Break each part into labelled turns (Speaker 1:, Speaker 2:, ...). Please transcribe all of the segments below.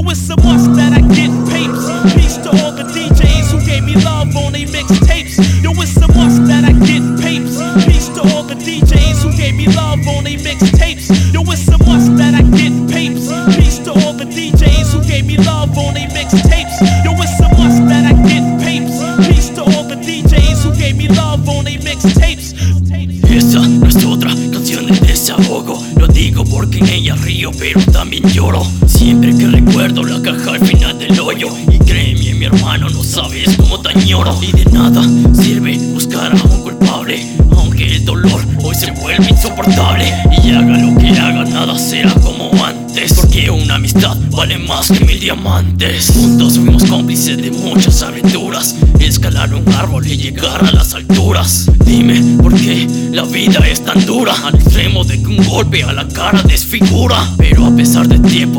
Speaker 1: Yo, it's a must that I get papes. Peace to all the DJs who gave me love on they mixtapes. Yo, it's a must that I get papes. Peace to all the DJs who gave me love on they mixtapes. Yo, it's a must that I get papes. Peace to all the DJs who gave me love on they mixtapes. Yo, it's a must that I get papes. Peace to all the DJs who gave me love on they mixtapes.
Speaker 2: Esa no es otra canción de desahogo. Lo digo porque en ella río, pero también lloro. Siempre que recuerdo la caja al final del hoyo. Y créeme mi hermano no sabes cómo te añoro. Y de nada sirve buscar a un culpable Aunque el dolor hoy se vuelve insoportable. Y haga lo que haga nada será como antes. Porque una amistad vale más que mil diamantes. Juntos fuimos cómplices de muchas aventuras. Escalar un árbol y llegar a las alturas. Dime por qué la vida es tan dura Al extremo de que un golpe a la cara desfigura. Pero a pesar del tiempo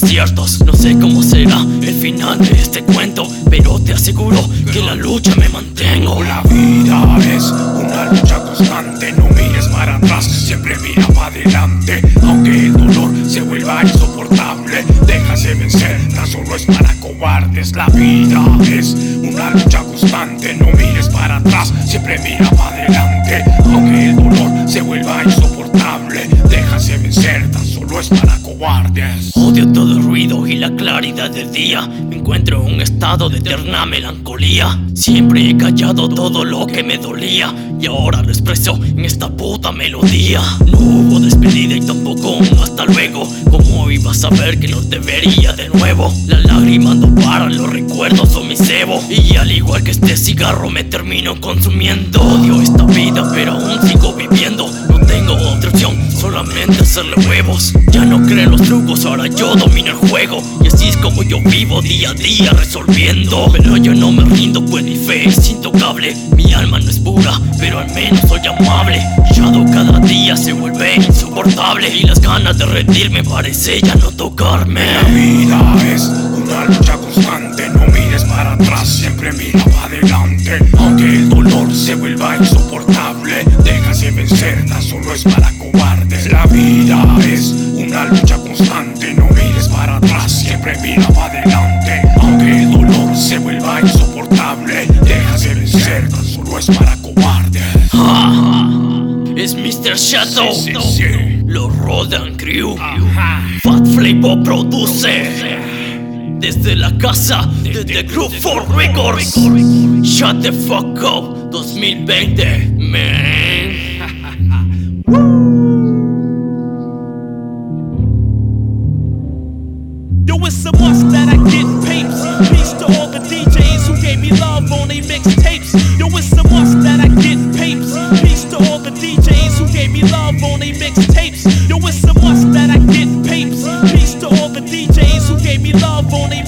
Speaker 2: desaciertos No sé cómo será el final de este cuento Pero te aseguro que la lucha me mantengo La
Speaker 3: vida es una lucha constante, no mires para atrás, siempre mira para adelante. Aunque el dolor se vuelva insoportable, déjase vencer, tan solo es para cobardes. La vida es una lucha constante, no mires para atrás, siempre mira para adelante. Aunque el dolor se vuelva insoportable, es para cobardes.
Speaker 2: Odio todo el ruido y la claridad del día. Me encuentro en un estado de eterna melancolía. Siempre he callado todo lo que me dolía. Y ahora lo expreso en esta puta melodía. No hubo despedida y tampoco un hasta luego. ¿Cómo ibas a ver que no te vería de nuevo? Las lágrimas no paran, los recuerdos son mi cebo. Y al igual que este cigarro me termino consumiendo. Odio esta vida, pero aún hacerle huevos. Ya no creo en los trucos, ahora yo domino el juego. Y así es como yo vivo día a día resolviendo. Pero yo no me rindo, pues mi fe es intocable. Mi alma no es pura, pero al menos soy amable. Shadow cada día se vuelve insoportable. Y las ganas de rendirme parece ya no tocarme. La
Speaker 3: vida es una lucha constante, no mires para atrás, siempre mira adelante. Aunque el dolor se vuelva insoportable, déjase vencer, tan solo es para lucha constante, no mires para atrás, siempre mira para adelante. Aunque el dolor se vuelva insoportable, déjase vencer, tan solo es para cobardes.
Speaker 2: Es Mr. Shadow. Sí, sí, sí. Los Rodan Crew. Fat Flavor produce. Desde la casa de The Group for Records. Shut the fuck up 2020, man.
Speaker 1: thanks to all the DJs who gave me love on they mixtapes. Yo, it's a must that I get papes. Peace to all the DJs who gave me love on they